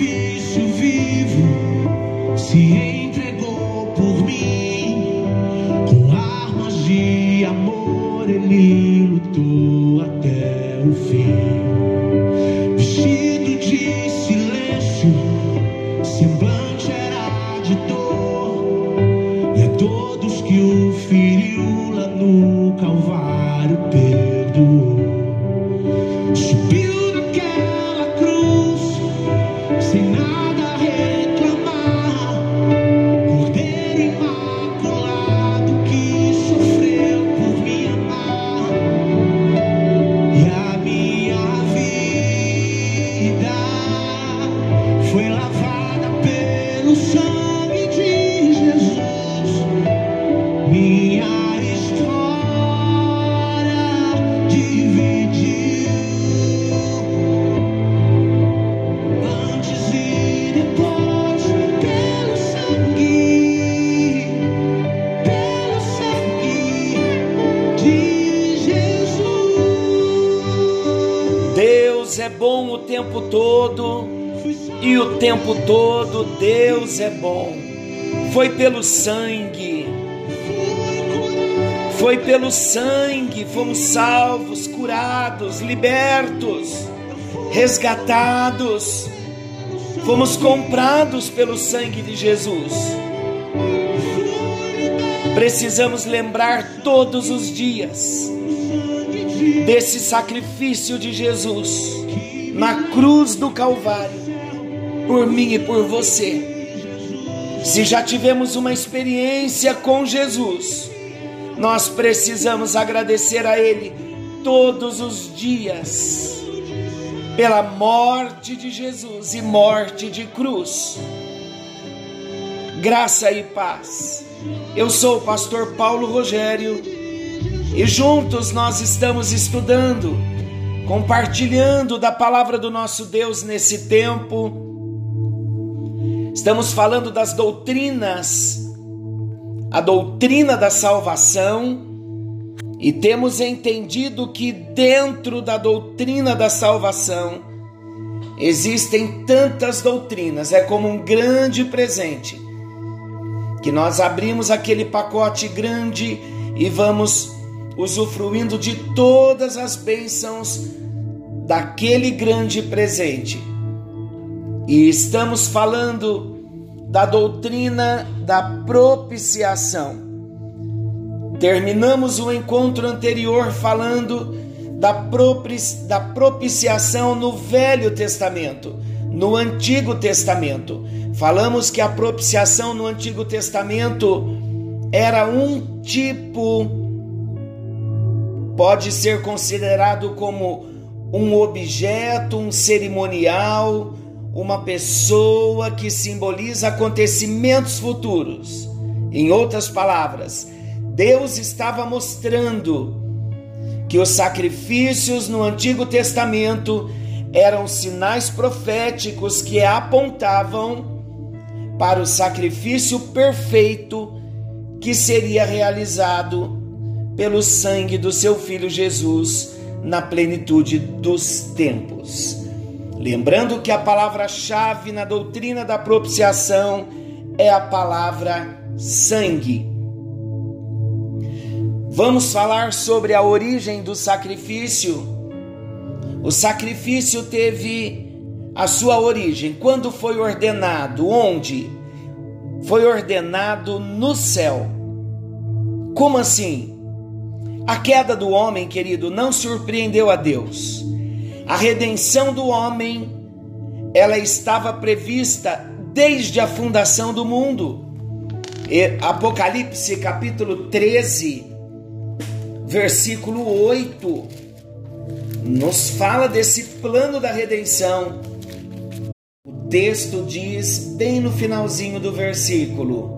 sacrifício vivo se tempo todo Deus é bom. Foi pelo sangue, foi pelo sangue, fomos salvos, curados, libertos, resgatados, fomos comprados pelo sangue de Jesus. Precisamos lembrar todos os dias desse sacrifício de Jesus na cruz do Calvário, por mim e por você. Se já tivemos uma experiência com Jesus, nós precisamos agradecer a Ele todos os dias pela morte de Jesus e morte de cruz. Graça e paz. Eu sou o pastor Paulo Rogério e juntos nós estamos estudando, compartilhando da palavra do nosso Deus nesse tempo. Estamos falando das doutrinas, a doutrina da salvação, e temos entendido que dentro da doutrina da salvação existem tantas doutrinas, é como um grande presente que nós abrimos aquele pacote grande e vamos usufruindo de todas as bênçãos daquele grande presente. E estamos falando da doutrina da propiciação. Terminamos o encontro anterior falando da, da propiciação no Velho Testamento, no Antigo Testamento. Falamos que a propiciação no Antigo Testamento era um tipo, pode ser considerado como um objeto, um cerimonial, uma pessoa que simboliza acontecimentos futuros. Em outras palavras, Deus estava mostrando que os sacrifícios no Antigo Testamento eram sinais proféticos que apontavam para o sacrifício perfeito que seria realizado pelo sangue do seu filho Jesus na plenitude dos tempos. Lembrando que a palavra-chave na doutrina da propiciação é a palavra sangue. Vamos falar sobre a origem do sacrifício. O sacrifício teve a sua origem quando foi ordenado, onde foi ordenado no céu. Como assim? A queda do homem, querido, não surpreendeu a Deus. A redenção do homem, ela estava prevista desde a fundação do mundo. Apocalipse capítulo 13, versículo 8, nos fala desse plano da redenção. O texto diz, bem no finalzinho do versículo: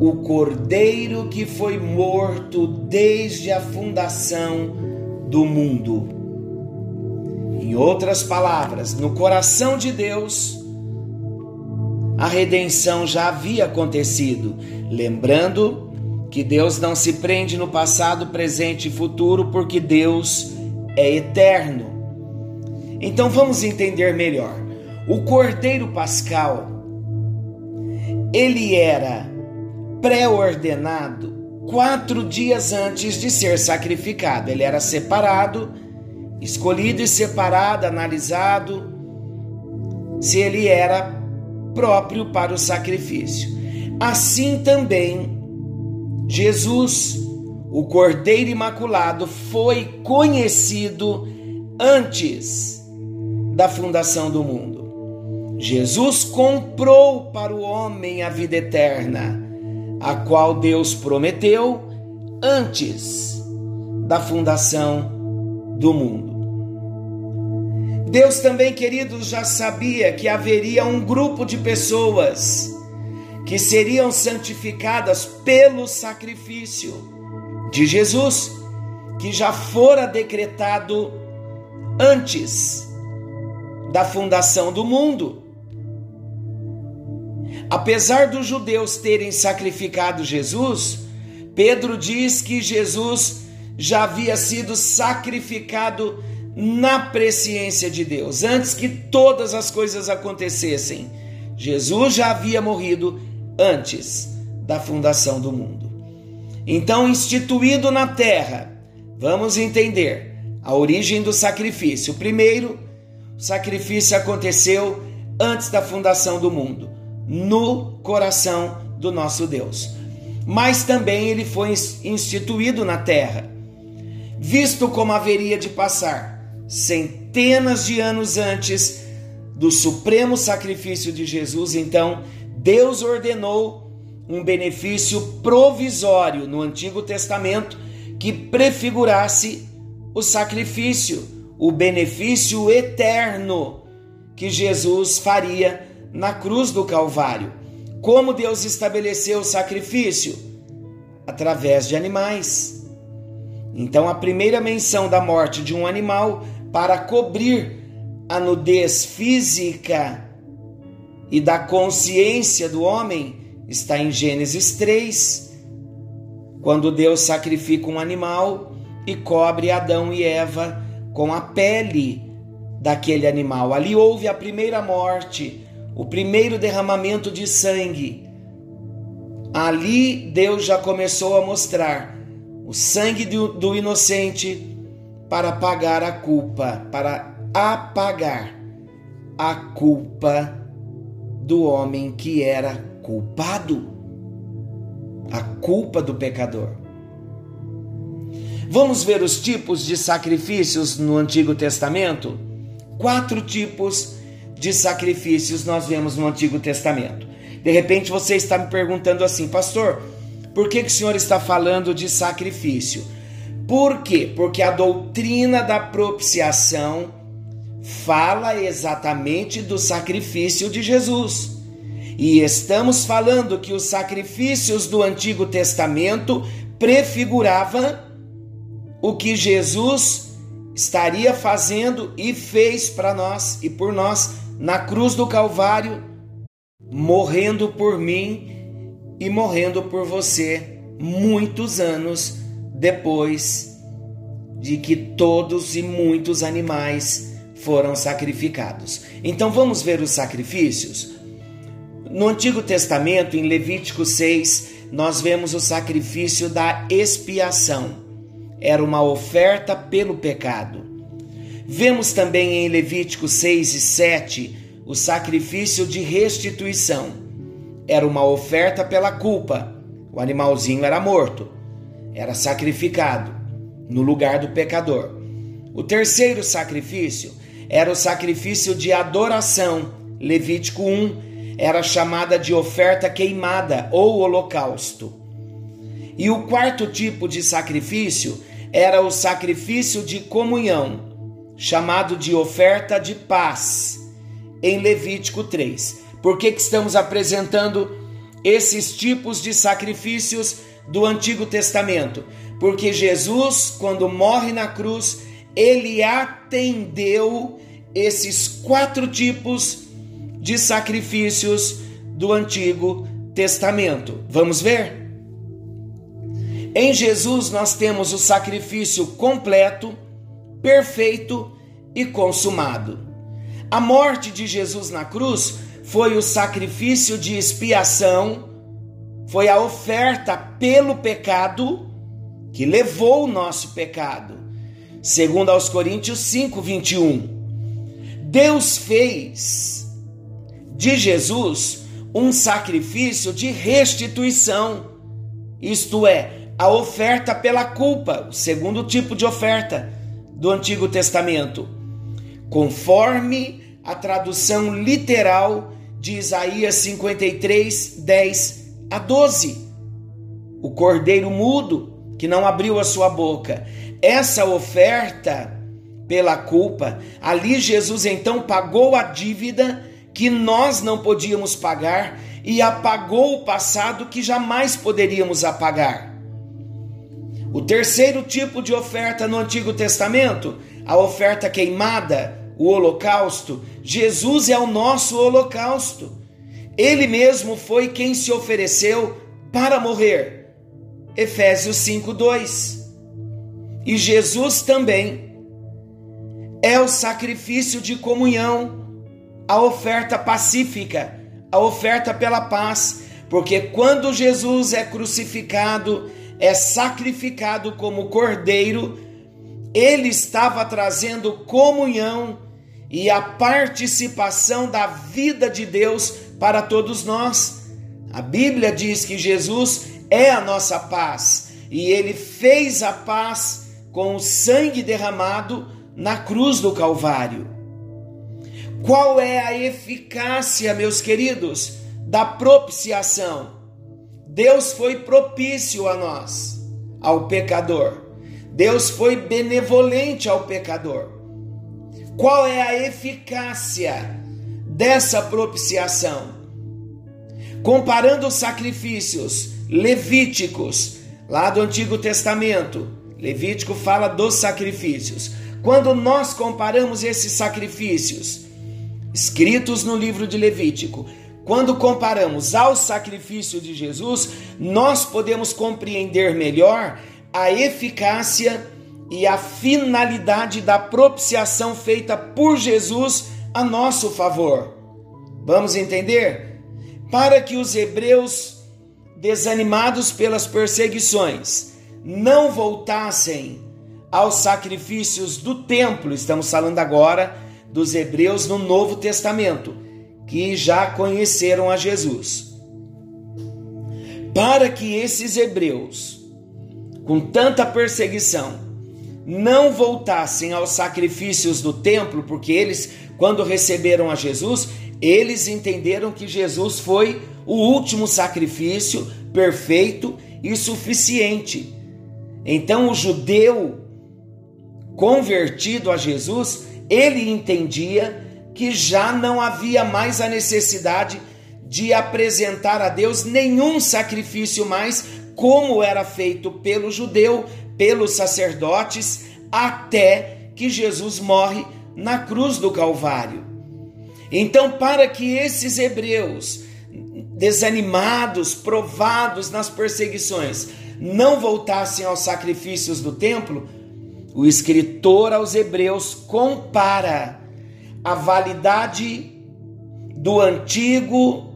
O cordeiro que foi morto desde a fundação do mundo. Em outras palavras, no coração de Deus, a redenção já havia acontecido. Lembrando que Deus não se prende no passado, presente e futuro, porque Deus é eterno. Então vamos entender melhor. O cordeiro pascal ele era pré-ordenado quatro dias antes de ser sacrificado. Ele era separado, escolhido e separado, analisado se ele era próprio para o sacrifício. Assim também, Jesus, o Cordeiro Imaculado, foi conhecido antes da fundação do mundo. Jesus comprou para o homem a vida eterna, a qual Deus prometeu antes da fundação do mundo. Deus também, queridos, já sabia que haveria um grupo de pessoas que seriam santificadas pelo sacrifício de Jesus, que já fora decretado antes da fundação do mundo. Apesar dos judeus terem sacrificado Jesus, Pedro diz que Jesus já havia sido sacrificado na presciência de Deus, antes que todas as coisas acontecessem. Jesus já havia morrido antes da fundação do mundo. Então, instituído na terra, vamos entender a origem do sacrifício. Primeiro, o sacrifício aconteceu antes da fundação do mundo, no coração do nosso Deus. Mas também ele foi instituído na terra, visto como haveria de passar centenas de anos antes do supremo sacrifício de Jesus, então Deus ordenou um benefício provisório no Antigo Testamento que prefigurasse o sacrifício, o benefício eterno que Jesus faria na cruz do Calvário. Como Deus estabeleceu o sacrifício? Através de animais. Então, a primeira menção da morte de um animal para cobrir a nudez física e da consciência do homem está em Gênesis 3, quando Deus sacrifica um animal e cobre Adão e Eva com a pele daquele animal. Ali houve a primeira morte, o primeiro derramamento de sangue. Ali Deus já começou a mostrar o sangue do, inocente para pagar a culpa, para apagar a culpa do homem que era culpado, a culpa do pecador. Vamos ver os tipos de sacrifícios no Antigo Testamento? Quatro tipos de sacrifícios nós vemos no Antigo Testamento. De repente você está me perguntando assim, pastor, por que, que o senhor está falando de sacrifício? Por quê? Porque a doutrina da propiciação fala exatamente do sacrifício de Jesus. E estamos falando que os sacrifícios do Antigo Testamento prefiguravam o que Jesus estaria fazendo e fez para nós e por nós na cruz do Calvário, morrendo por mim e morrendo por você muitos anos depois de que todos e muitos animais foram sacrificados. Então vamos ver os sacrifícios? No Antigo Testamento, em Levítico 6, nós vemos o sacrifício da expiação. Era uma oferta pelo pecado. Vemos também em Levítico 6 e 7 o sacrifício de restituição era uma oferta pela culpa. O animalzinho era morto, era sacrificado no lugar do pecador. O terceiro sacrifício era o sacrifício de adoração. Levítico 1 era chamada de oferta queimada ou holocausto. E o quarto tipo de sacrifício era o sacrifício de comunhão, chamado de oferta de paz, em Levítico 3. Por que, que estamos apresentando esses tipos de sacrifícios do Antigo Testamento? Porque Jesus, quando morre na cruz, ele atendeu esses quatro tipos de sacrifícios do Antigo Testamento. Vamos ver? Em Jesus nós temos o sacrifício completo, perfeito e consumado. A morte de Jesus na cruz foi o sacrifício de expiação, foi a oferta pelo pecado que levou o nosso pecado. Segundo aos Coríntios 5, 21. Deus fez de Jesus um sacrifício de restituição, isto é, a oferta pela culpa, o segundo tipo de oferta do Antigo Testamento, conforme a tradução literal de Isaías 53, 10 a 12. O cordeiro mudo que não abriu a sua boca. Essa oferta pela culpa, ali Jesus então pagou a dívida que nós não podíamos pagar e apagou o passado que jamais poderíamos apagar. O terceiro tipo de oferta no Antigo Testamento, a oferta queimada, o holocausto. Jesus é o nosso holocausto. Ele mesmo foi quem se ofereceu para morrer. Efésios 5:2. E Jesus também é o sacrifício de comunhão a oferta pacífica, a oferta pela paz, porque quando Jesus é crucificado, é sacrificado como cordeiro, ele estava trazendo comunhão e a participação da vida de Deus para todos nós. A Bíblia diz que Jesus é a nossa paz e ele fez a paz com o sangue derramado na cruz do Calvário. Qual é a eficácia, meus queridos, da propiciação? Deus foi propício a nós, ao pecador. Deus foi benevolente ao pecador. Qual é a eficácia dessa propiciação? Comparando os sacrifícios levíticos, lá do Antigo Testamento, Levítico fala dos sacrifícios. Quando nós comparamos esses sacrifícios, escritos no livro de Levítico, quando comparamos ao sacrifício de Jesus, nós podemos compreender melhor a eficácia e a finalidade da propiciação feita por Jesus a nosso favor. Vamos entender? Para que os hebreus, desanimados pelas perseguições, não voltassem aos sacrifícios do templo, estamos falando agora dos hebreus no Novo Testamento, que já conheceram a Jesus. Para que esses hebreus, com tanta perseguição, não voltassem aos sacrifícios do templo, porque eles, quando receberam a Jesus, eles entenderam que Jesus foi o último sacrifício perfeito e suficiente. Então, o judeu convertido a Jesus, ele entendia que já não havia mais a necessidade de apresentar a Deus nenhum sacrifício mais, como era feito pelo judeu, pelos sacerdotes, até que Jesus morre na cruz do Calvário. Então, para que esses hebreus, desanimados, provados nas perseguições, não voltassem aos sacrifícios do templo, o escritor aos Hebreus compara a validade do antigo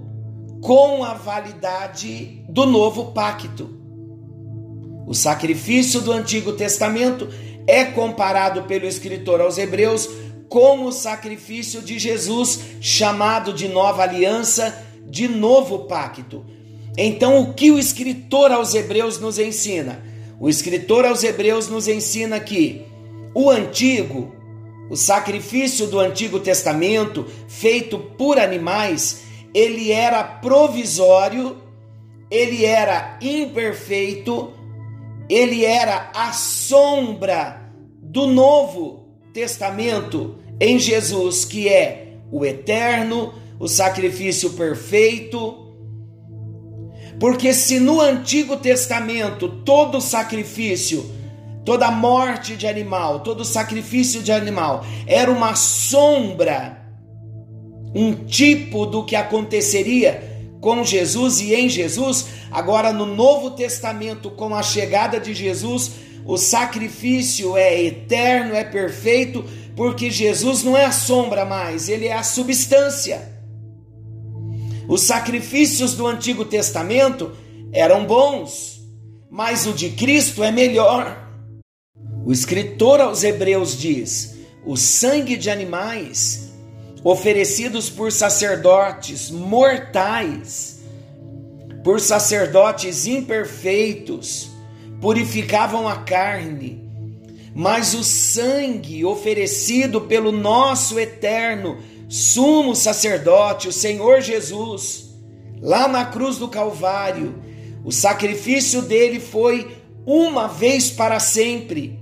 com a validade do novo pacto. O sacrifício do Antigo Testamento é comparado pelo escritor aos Hebreus com o sacrifício de Jesus, chamado de nova aliança, de novo pacto. Então, o que o escritor aos Hebreus nos ensina? O escritor aos Hebreus nos ensina que o antigo, o sacrifício do Antigo Testamento, feito por animais, ele era provisório, ele era imperfeito, ele era a sombra do Novo Testamento em Jesus, que é o eterno, o sacrifício perfeito, porque se no Antigo Testamento todo sacrifício, toda morte de animal, todo sacrifício de animal era uma sombra, um tipo do que aconteceria com Jesus e em Jesus, agora no Novo Testamento, com a chegada de Jesus, o sacrifício é eterno, é perfeito, porque Jesus não é a sombra mais, ele é a substância. Os sacrifícios do Antigo Testamento eram bons, mas o de Cristo é melhor. O escritor aos Hebreus diz: o sangue de animais oferecidos por sacerdotes mortais, por sacerdotes imperfeitos, purificavam a carne, mas o sangue oferecido pelo nosso eterno sumo sacerdote, o Senhor Jesus, lá na cruz do Calvário, o sacrifício dele foi uma vez para sempre.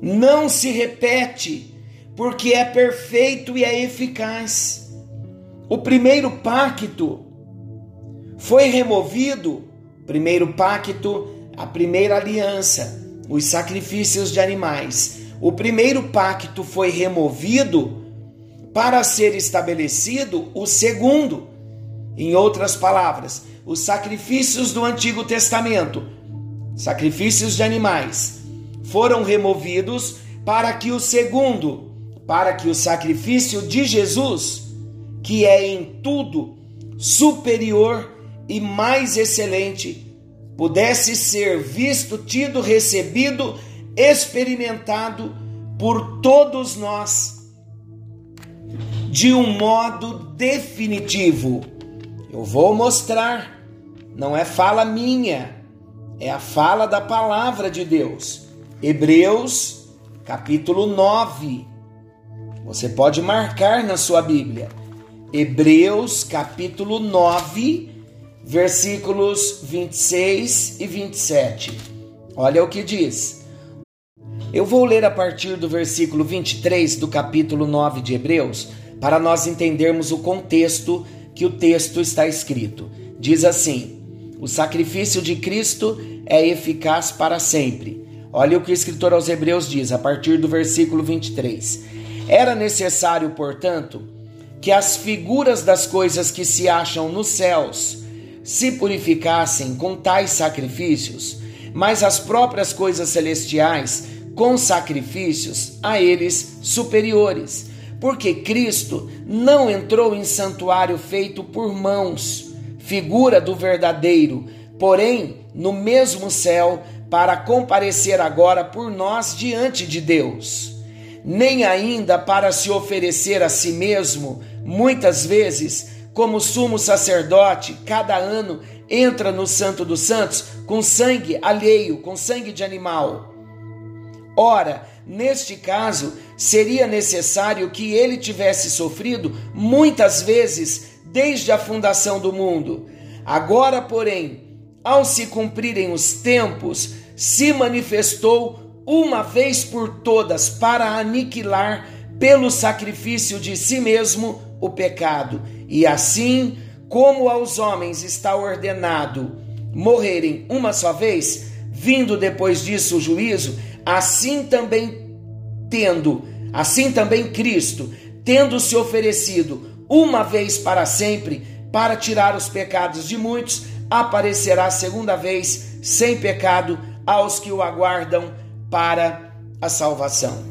Não se repete, porque é perfeito e é eficaz. O primeiro pacto foi removido, primeiro pacto, a primeira aliança, os sacrifícios de animais. O primeiro pacto foi removido para ser estabelecido o segundo. Em outras palavras, os sacrifícios do Antigo Testamento, sacrifícios de animais, foram removidos para que o segundo, para que o sacrifício de Jesus, que é em tudo superior e mais excelente, pudesse ser visto, tido, recebido, experimentado por todos nós de um modo definitivo. Eu vou mostrar, não é fala minha, é a fala da palavra de Deus. Hebreus, capítulo 9. Você pode marcar na sua Bíblia. Hebreus, capítulo 9, versículos 26 e 27. Olha o que diz. Eu vou ler a partir do versículo 23 do capítulo 9 de Hebreus para nós entendermos o contexto que o texto está escrito. Diz assim: O sacrifício de Cristo é eficaz para sempre. Olha o que o escritor aos Hebreus diz a partir do versículo 23. Era necessário, portanto, que as figuras das coisas que se acham nos céus se purificassem com tais sacrifícios, mas as próprias coisas celestiais com sacrifícios a eles superiores porque Cristo não entrou em santuário feito por mãos, figura do verdadeiro, porém no mesmo céu, para comparecer agora por nós diante de Deus. Nem ainda para se oferecer a si mesmo, muitas vezes, como sumo sacerdote, cada ano entra no Santo dos Santos com sangue alheio, com sangue de animal. Ora, Neste caso, seria necessário que ele tivesse sofrido muitas vezes desde a fundação do mundo. Agora, porém, ao se cumprirem os tempos, se manifestou uma vez por todas para aniquilar pelo sacrifício de si mesmo o pecado. E assim, como aos homens está ordenado morrerem uma só vez, vindo depois disso o juízo, assim também tendo, assim também Cristo, tendo se oferecido uma vez para sempre para tirar os pecados de muitos, aparecerá segunda vez sem pecado aos que o aguardam para a salvação.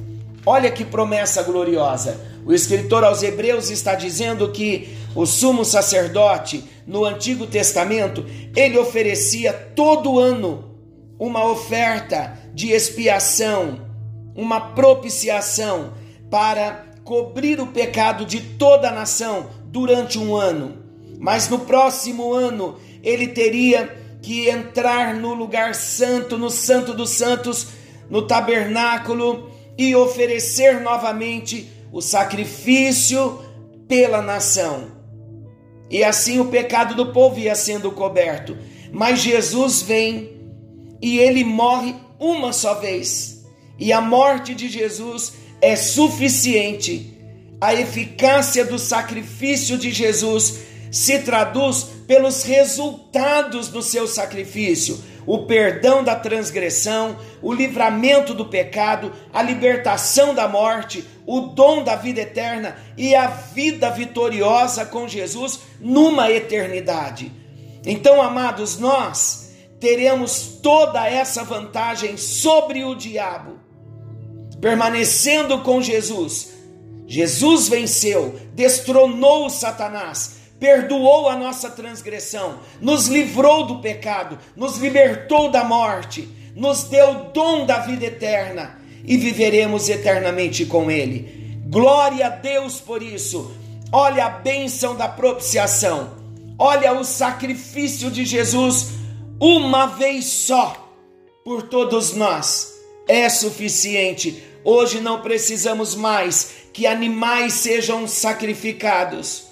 Olha que promessa gloriosa. O escritor aos Hebreus está dizendo que o sumo sacerdote no Antigo Testamento, ele oferecia todo ano uma oferta de expiação, uma propiciação para cobrir o pecado de toda a nação durante um ano. Mas no próximo ano ele teria que entrar no lugar santo, no Santo dos Santos, no tabernáculo e oferecer novamente o sacrifício pela nação. E assim o pecado do povo ia sendo coberto. Mas Jesus vem e ele morre uma só vez. E a morte de Jesus é suficiente. A eficácia do sacrifício de Jesus se traduz pelos resultados do seu sacrifício: o perdão da transgressão, o livramento do pecado, a libertação da morte, o dom da vida eterna e a vida vitoriosa com Jesus numa eternidade. Então, amados, nós teremos toda essa vantagem sobre o diabo. permanecendo com Jesus. Jesus venceu, destronou Satanás, perdoou a nossa transgressão, nos livrou do pecado, nos libertou da morte, nos deu o dom da vida eterna e viveremos eternamente com Ele. Glória a Deus por isso. Olha a bênção da propiciação. Olha o sacrifício de Jesus uma vez só por todos nós. É suficiente. Hoje não precisamos mais que animais sejam sacrificados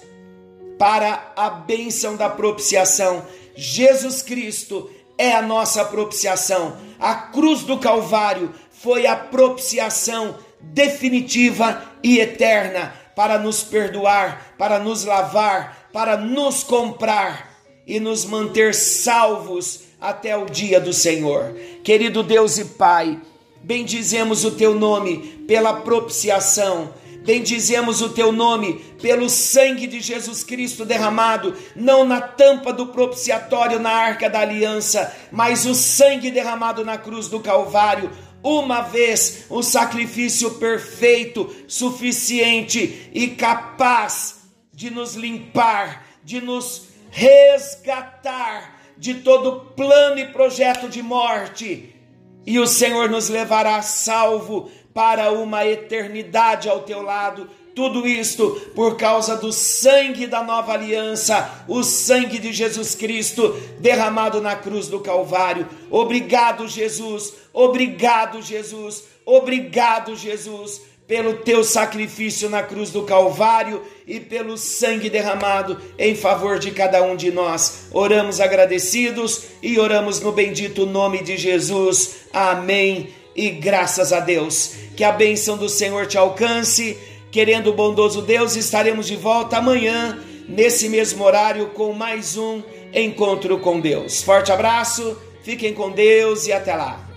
para a bênção da propiciação. Jesus Cristo é a nossa propiciação. A cruz do Calvário foi a propiciação definitiva e eterna para nos perdoar, para nos lavar, para nos comprar e nos manter salvos até o dia do Senhor. Querido Deus e Pai, bendizemos o teu nome pela propiciação. Bendizemos o teu nome pelo sangue de Jesus Cristo derramado, não na tampa do propiciatório na arca da aliança, mas o sangue derramado na cruz do Calvário, uma vez o sacrifício perfeito, suficiente e capaz de nos limpar, de nos resgatar de todo plano e projeto de morte, e o Senhor nos levará salvo para uma eternidade ao teu lado. Tudo isto por causa do sangue da nova aliança, o sangue de Jesus Cristo derramado na cruz do Calvário. Obrigado, Jesus. Obrigado, Jesus. Obrigado, Jesus pelo teu sacrifício na cruz do Calvário e pelo sangue derramado em favor de cada um de nós. Oramos agradecidos e oramos no bendito nome de Jesus. Amém. E graças a Deus. Que a bênção do Senhor te alcance. Querendo o bondoso Deus, estaremos de volta amanhã, nesse mesmo horário, com mais um encontro com Deus. Forte abraço, fiquem com Deus e até lá.